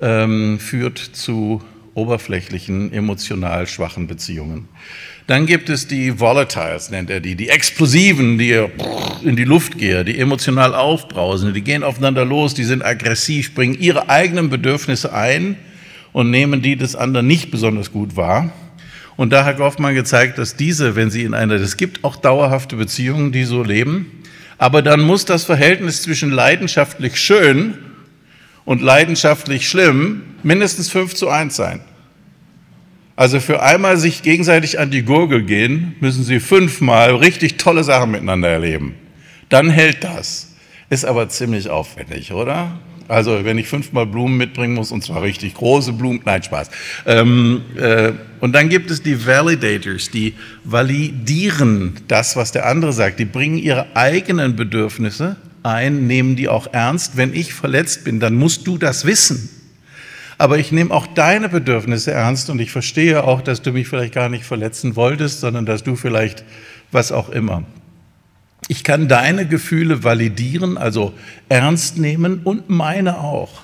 ähm, führt zu oberflächlichen, emotional schwachen Beziehungen. Dann gibt es die Volatiles, nennt er die, die Explosiven, die in die Luft gehen, die emotional aufbrausen, die gehen aufeinander los, die sind aggressiv, bringen ihre eigenen Bedürfnisse ein und nehmen die des anderen nicht besonders gut wahr. Und da hat Goffmann gezeigt, dass diese, wenn sie in einer, es gibt auch dauerhafte Beziehungen, die so leben, aber dann muss das Verhältnis zwischen leidenschaftlich schön und leidenschaftlich schlimm mindestens 5 zu 1 sein. Also für einmal sich gegenseitig an die Gurgel gehen, müssen sie fünfmal richtig tolle Sachen miteinander erleben. Dann hält das. Ist aber ziemlich aufwendig, oder? Also wenn ich fünfmal Blumen mitbringen muss, und zwar richtig große Blumen, nein, Spaß. Ähm, äh, und dann gibt es die Validators, die validieren das, was der andere sagt. Die bringen ihre eigenen Bedürfnisse ein, nehmen die auch ernst. Wenn ich verletzt bin, dann musst du das wissen. Aber ich nehme auch deine Bedürfnisse ernst und ich verstehe auch, dass du mich vielleicht gar nicht verletzen wolltest, sondern dass du vielleicht was auch immer. Ich kann deine Gefühle validieren, also ernst nehmen und meine auch.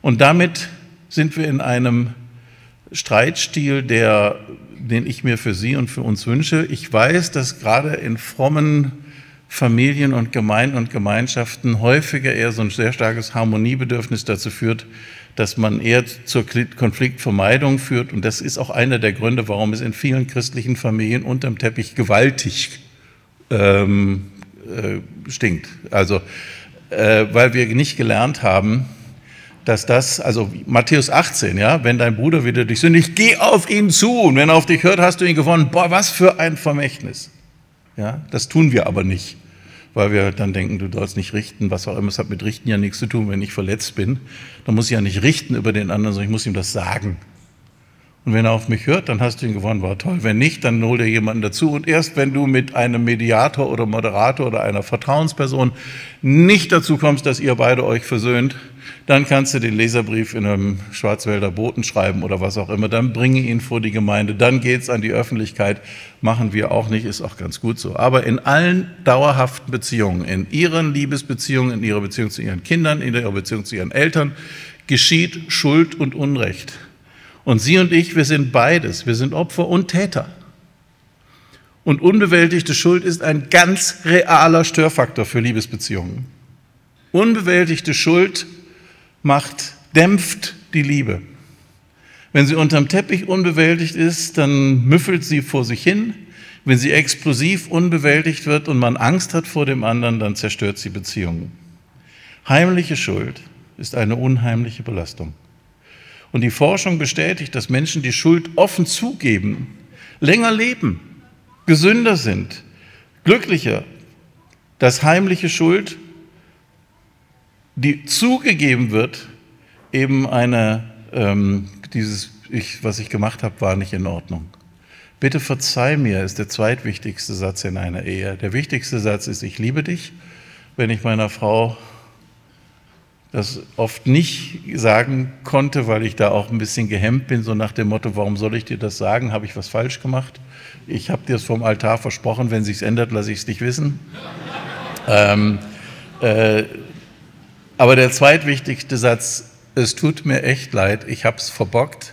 Und damit sind wir in einem Streitstil, der, den ich mir für Sie und für uns wünsche. Ich weiß, dass gerade in frommen Familien und Gemeinden und Gemeinschaften häufiger eher so ein sehr starkes Harmoniebedürfnis dazu führt, dass man eher zur Konfliktvermeidung führt. Und das ist auch einer der Gründe, warum es in vielen christlichen Familien unterm Teppich gewaltig ähm, äh, stinkt. Also, äh, weil wir nicht gelernt haben, dass das, also Matthäus 18, ja, wenn dein Bruder wieder dich sündigt, geh auf ihn zu und wenn er auf dich hört, hast du ihn gewonnen. Boah, was für ein Vermächtnis. Ja, das tun wir aber nicht weil wir dann denken, du sollst nicht richten, was auch immer. Es hat mit Richten ja nichts zu tun. Wenn ich verletzt bin, dann muss ich ja nicht richten über den anderen, sondern ich muss ihm das sagen. Und wenn er auf mich hört, dann hast du ihn gewonnen, war toll. Wenn nicht, dann hol dir jemanden dazu. Und erst wenn du mit einem Mediator oder Moderator oder einer Vertrauensperson nicht dazu kommst, dass ihr beide euch versöhnt, dann kannst du den Leserbrief in einem Schwarzwälder Boten schreiben oder was auch immer. Dann bringe ihn vor die Gemeinde. Dann geht's an die Öffentlichkeit. Machen wir auch nicht, ist auch ganz gut so. Aber in allen dauerhaften Beziehungen, in ihren Liebesbeziehungen, in ihrer Beziehung zu ihren Kindern, in ihrer Beziehung zu ihren Eltern, geschieht Schuld und Unrecht. Und Sie und ich, wir sind beides. Wir sind Opfer und Täter. Und unbewältigte Schuld ist ein ganz realer Störfaktor für Liebesbeziehungen. Unbewältigte Schuld macht, dämpft die Liebe. Wenn sie unterm Teppich unbewältigt ist, dann müffelt sie vor sich hin. Wenn sie explosiv unbewältigt wird und man Angst hat vor dem anderen, dann zerstört sie Beziehungen. Heimliche Schuld ist eine unheimliche Belastung. Und die Forschung bestätigt, dass Menschen, die Schuld offen zugeben, länger leben, gesünder sind, glücklicher. Dass heimliche Schuld, die zugegeben wird, eben eine, ähm, dieses, ich, was ich gemacht habe, war nicht in Ordnung. Bitte verzeih mir, ist der zweitwichtigste Satz in einer Ehe. Der wichtigste Satz ist, ich liebe dich. Wenn ich meiner Frau das oft nicht sagen konnte, weil ich da auch ein bisschen gehemmt bin, so nach dem Motto, warum soll ich dir das sagen? Habe ich was falsch gemacht? Ich habe dir es vom Altar versprochen, wenn sich's ändert, lasse ich es dich wissen. ähm, äh, aber der zweitwichtigste Satz, es tut mir echt leid, ich habe es verbockt,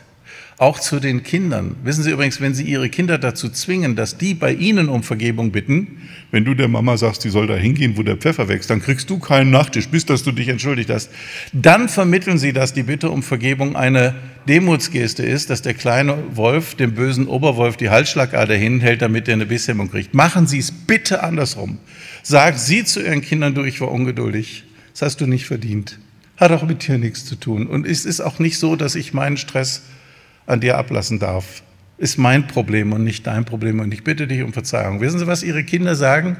auch zu den Kindern. Wissen Sie übrigens, wenn Sie Ihre Kinder dazu zwingen, dass die bei Ihnen um Vergebung bitten, wenn du der Mama sagst, die soll da hingehen, wo der Pfeffer wächst, dann kriegst du keinen Nachtisch, bis dass du dich entschuldigt hast. Dann vermitteln Sie, dass die Bitte um Vergebung eine Demutsgeste ist, dass der kleine Wolf dem bösen Oberwolf die Halsschlagader hinhält, damit er eine Bisshemmung kriegt. Machen Sie es bitte andersrum. Sagen Sie zu Ihren Kindern, du, ich war ungeduldig. Das hast du nicht verdient. Hat auch mit dir nichts zu tun. Und es ist auch nicht so, dass ich meinen Stress an dir ablassen darf. Ist mein Problem und nicht dein Problem und ich bitte dich um Verzeihung. Wissen Sie, was Ihre Kinder sagen?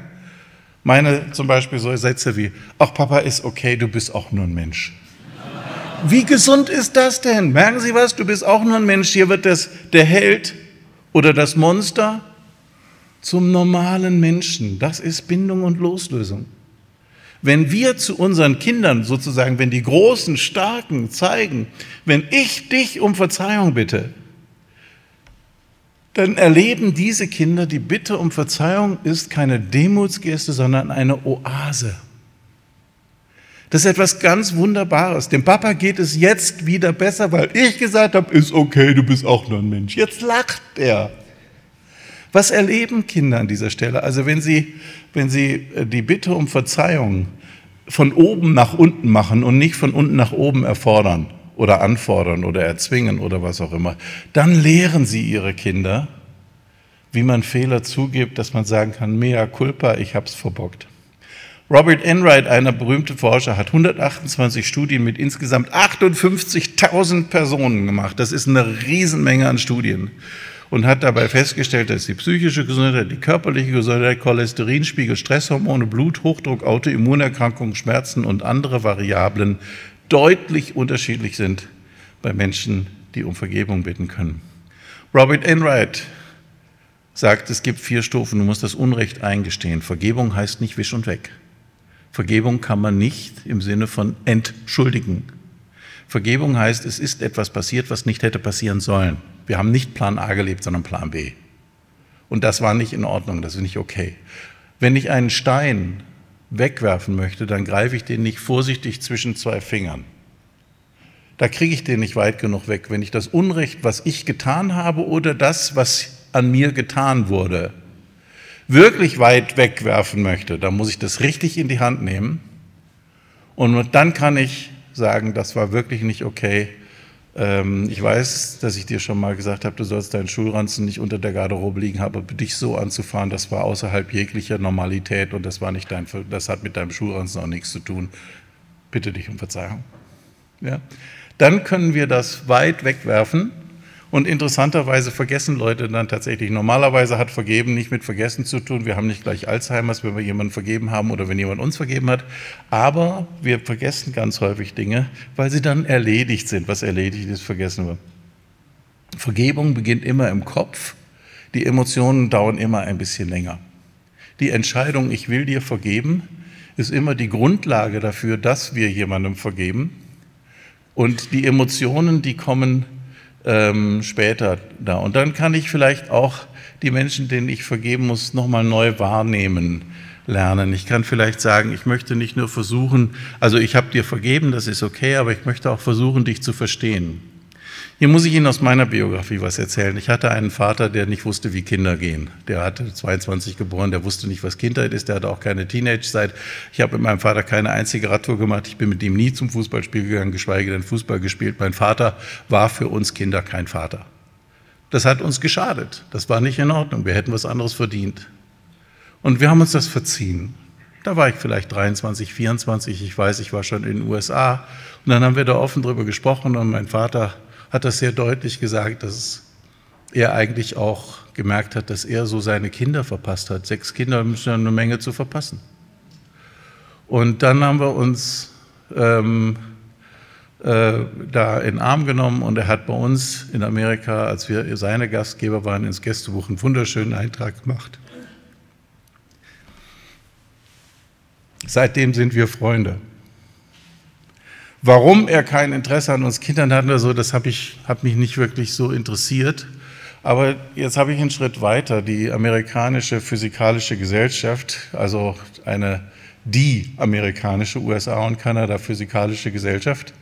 Meine zum Beispiel so Sätze wie, ach Papa ist okay, du bist auch nur ein Mensch. Wie gesund ist das denn? Merken Sie was? Du bist auch nur ein Mensch. Hier wird das, der Held oder das Monster zum normalen Menschen. Das ist Bindung und Loslösung. Wenn wir zu unseren Kindern sozusagen, wenn die Großen, Starken zeigen, wenn ich dich um Verzeihung bitte, dann erleben diese Kinder, die Bitte um Verzeihung ist keine Demutsgeste, sondern eine Oase. Das ist etwas ganz Wunderbares. Dem Papa geht es jetzt wieder besser, weil ich gesagt habe, ist okay, du bist auch nur ein Mensch. Jetzt lacht er. Was erleben Kinder an dieser Stelle? Also wenn sie, wenn sie äh, die Bitte um Verzeihung von oben nach unten machen und nicht von unten nach oben erfordern oder anfordern oder erzwingen oder was auch immer, dann lehren sie ihre Kinder, wie man Fehler zugibt, dass man sagen kann, mea culpa, ich hab's verbockt. Robert Enright, einer berühmte Forscher, hat 128 Studien mit insgesamt 58.000 Personen gemacht. Das ist eine Riesenmenge an Studien. Und hat dabei festgestellt, dass die psychische Gesundheit, die körperliche Gesundheit, Cholesterinspiegel, Stresshormone, Bluthochdruck, Autoimmunerkrankungen, Schmerzen und andere Variablen deutlich unterschiedlich sind bei Menschen, die um Vergebung bitten können. Robert Enright sagt, es gibt vier Stufen, du musst das Unrecht eingestehen. Vergebung heißt nicht wisch und weg. Vergebung kann man nicht im Sinne von entschuldigen. Vergebung heißt, es ist etwas passiert, was nicht hätte passieren sollen. Wir haben nicht Plan A gelebt, sondern Plan B. Und das war nicht in Ordnung, das ist nicht okay. Wenn ich einen Stein wegwerfen möchte, dann greife ich den nicht vorsichtig zwischen zwei Fingern. Da kriege ich den nicht weit genug weg. Wenn ich das Unrecht, was ich getan habe oder das, was an mir getan wurde, wirklich weit wegwerfen möchte, dann muss ich das richtig in die Hand nehmen. Und dann kann ich sagen, das war wirklich nicht okay. Ähm, ich weiß, dass ich dir schon mal gesagt habe, du sollst deinen Schulranzen nicht unter der Garderobe liegen haben, aber dich so anzufahren, das war außerhalb jeglicher Normalität und das war nicht dein, das hat mit deinem Schulranzen auch nichts zu tun. Bitte dich um Verzeihung. Ja? Dann können wir das weit wegwerfen und interessanterweise vergessen Leute dann tatsächlich. Normalerweise hat Vergeben nicht mit Vergessen zu tun. Wir haben nicht gleich Alzheimers, wenn wir jemanden vergeben haben oder wenn jemand uns vergeben hat. Aber wir vergessen ganz häufig Dinge, weil sie dann erledigt sind. Was erledigt ist, vergessen wir. Vergebung beginnt immer im Kopf. Die Emotionen dauern immer ein bisschen länger. Die Entscheidung, ich will dir vergeben, ist immer die Grundlage dafür, dass wir jemandem vergeben. Und die Emotionen, die kommen ähm, später da. Und dann kann ich vielleicht auch die Menschen, denen ich vergeben muss, nochmal neu wahrnehmen lernen. Ich kann vielleicht sagen, ich möchte nicht nur versuchen, also ich habe dir vergeben, das ist okay, aber ich möchte auch versuchen, dich zu verstehen. Hier muss ich Ihnen aus meiner Biografie was erzählen. Ich hatte einen Vater, der nicht wusste, wie Kinder gehen. Der hatte 22 geboren, der wusste nicht, was Kindheit ist, der hatte auch keine Teenage-Zeit. Ich habe mit meinem Vater keine einzige Radtour gemacht. Ich bin mit ihm nie zum Fußballspiel gegangen, geschweige denn Fußball gespielt. Mein Vater war für uns Kinder kein Vater. Das hat uns geschadet. Das war nicht in Ordnung. Wir hätten was anderes verdient. Und wir haben uns das verziehen. Da war ich vielleicht 23, 24. Ich weiß, ich war schon in den USA. Und dann haben wir da offen drüber gesprochen und mein Vater hat das sehr deutlich gesagt, dass er eigentlich auch gemerkt hat, dass er so seine Kinder verpasst hat. Sechs Kinder müssen eine Menge zu verpassen. Und dann haben wir uns ähm, äh, da in den Arm genommen und er hat bei uns in Amerika, als wir seine Gastgeber waren, ins Gästebuch einen wunderschönen Eintrag gemacht. Seitdem sind wir Freunde. Warum er kein Interesse an uns Kindern hat oder so, das habe hab mich nicht wirklich so interessiert. Aber jetzt habe ich einen Schritt weiter. Die amerikanische physikalische Gesellschaft, also eine die amerikanische USA und Kanada physikalische Gesellschaft,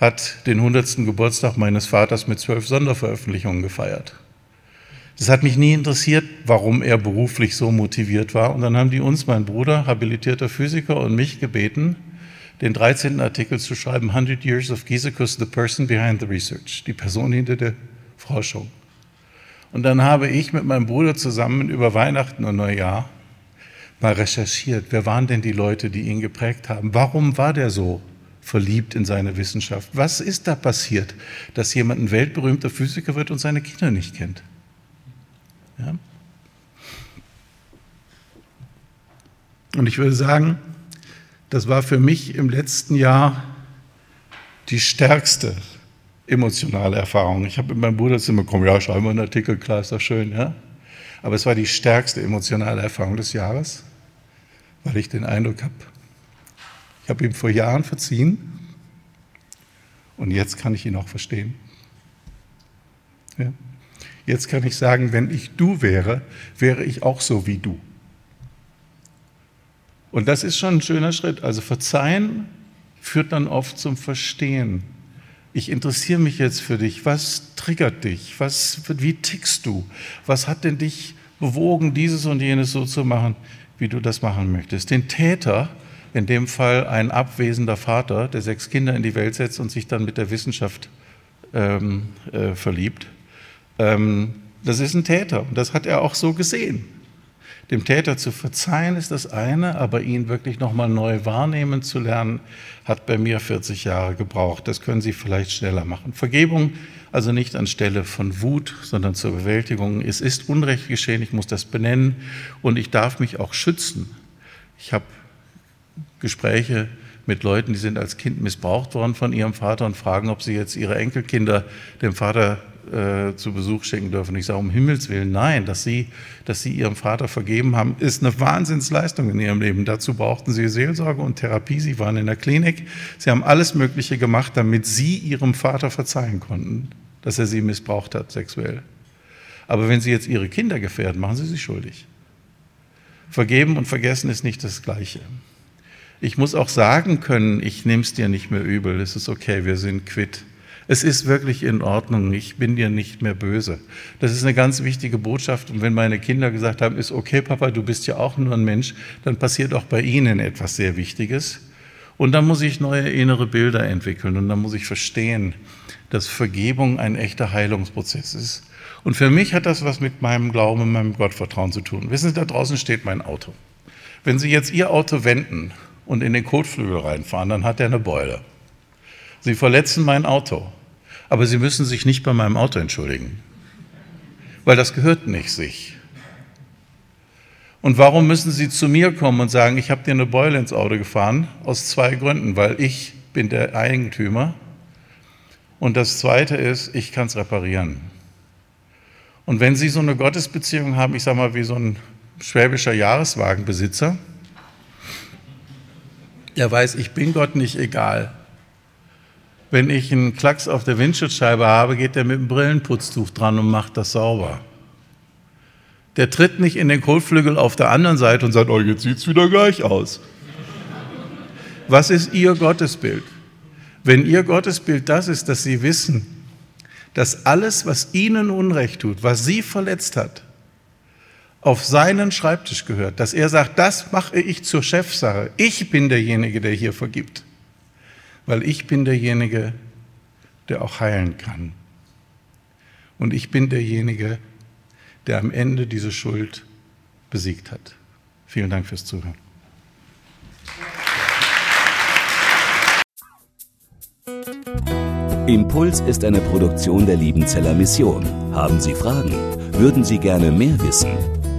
hat den 100. Geburtstag meines Vaters mit zwölf Sonderveröffentlichungen gefeiert. Das hat mich nie interessiert, warum er beruflich so motiviert war. Und dann haben die uns, mein Bruder, habilitierter Physiker, und mich gebeten, den 13. Artikel zu schreiben, 100 Years of Gisekus, the person behind the research, die Person hinter der Forschung. Und dann habe ich mit meinem Bruder zusammen über Weihnachten und Neujahr mal recherchiert, wer waren denn die Leute, die ihn geprägt haben? Warum war der so verliebt in seine Wissenschaft? Was ist da passiert, dass jemand ein weltberühmter Physiker wird und seine Kinder nicht kennt? Ja? Und ich würde sagen, das war für mich im letzten Jahr die stärkste emotionale Erfahrung. Ich habe mit meinem Bruder zu mir gekommen, ja, schreiben wir einen Artikel, klar, ist doch schön, ja. Aber es war die stärkste emotionale Erfahrung des Jahres, weil ich den Eindruck habe, Ich habe ihm vor Jahren verziehen und jetzt kann ich ihn auch verstehen. Ja? Jetzt kann ich sagen, wenn ich du wäre, wäre ich auch so wie du. Und das ist schon ein schöner Schritt. Also verzeihen führt dann oft zum Verstehen. Ich interessiere mich jetzt für dich. Was triggert dich? Was, wie tickst du? Was hat denn dich bewogen, dieses und jenes so zu machen, wie du das machen möchtest? Den Täter, in dem Fall ein abwesender Vater, der sechs Kinder in die Welt setzt und sich dann mit der Wissenschaft ähm, äh, verliebt, ähm, das ist ein Täter und das hat er auch so gesehen. Dem Täter zu verzeihen ist das eine, aber ihn wirklich nochmal neu wahrnehmen zu lernen, hat bei mir 40 Jahre gebraucht. Das können Sie vielleicht schneller machen. Vergebung also nicht anstelle von Wut, sondern zur Bewältigung. Es ist Unrecht geschehen, ich muss das benennen und ich darf mich auch schützen. Ich habe Gespräche mit Leuten, die sind als Kind missbraucht worden von ihrem Vater und fragen, ob sie jetzt ihre Enkelkinder dem Vater äh, zu Besuch schenken dürfen. Ich sage, um Himmels Willen, nein, dass sie, dass sie ihrem Vater vergeben haben, ist eine Wahnsinnsleistung in ihrem Leben. Dazu brauchten sie Seelsorge und Therapie. Sie waren in der Klinik. Sie haben alles Mögliche gemacht, damit sie ihrem Vater verzeihen konnten, dass er sie missbraucht hat sexuell. Aber wenn sie jetzt ihre Kinder gefährden, machen sie sich schuldig. Vergeben und vergessen ist nicht das Gleiche. Ich muss auch sagen können, ich nehme es dir nicht mehr übel, es ist okay, wir sind quitt. Es ist wirklich in Ordnung, ich bin dir nicht mehr böse. Das ist eine ganz wichtige Botschaft. Und wenn meine Kinder gesagt haben, ist okay, Papa, du bist ja auch nur ein Mensch, dann passiert auch bei ihnen etwas sehr Wichtiges. Und dann muss ich neue innere Bilder entwickeln und dann muss ich verstehen, dass Vergebung ein echter Heilungsprozess ist. Und für mich hat das was mit meinem Glauben und meinem Gottvertrauen zu tun. Wissen Sie, da draußen steht mein Auto. Wenn Sie jetzt Ihr Auto wenden und in den Kotflügel reinfahren, dann hat er eine Beule. Sie verletzen mein Auto aber Sie müssen sich nicht bei meinem Auto entschuldigen, weil das gehört nicht sich. Und warum müssen Sie zu mir kommen und sagen, ich habe dir eine Beule ins Auto gefahren? Aus zwei Gründen, weil ich bin der Eigentümer und das Zweite ist, ich kann es reparieren. Und wenn Sie so eine Gottesbeziehung haben, ich sage mal wie so ein schwäbischer Jahreswagenbesitzer, der weiß, ich bin Gott nicht egal. Wenn ich einen Klacks auf der Windschutzscheibe habe, geht der mit dem Brillenputztuch dran und macht das sauber. Der tritt nicht in den Kotflügel auf der anderen Seite und sagt, oh, jetzt sieht es wieder gleich aus. Was ist Ihr Gottesbild? Wenn Ihr Gottesbild das ist, dass Sie wissen, dass alles, was Ihnen Unrecht tut, was Sie verletzt hat, auf seinen Schreibtisch gehört, dass er sagt, das mache ich zur Chefsache. Ich bin derjenige, der hier vergibt weil ich bin derjenige, der auch heilen kann. Und ich bin derjenige, der am Ende diese Schuld besiegt hat. Vielen Dank fürs Zuhören. Impuls ist eine Produktion der Liebenzeller Mission. Haben Sie Fragen? Würden Sie gerne mehr wissen?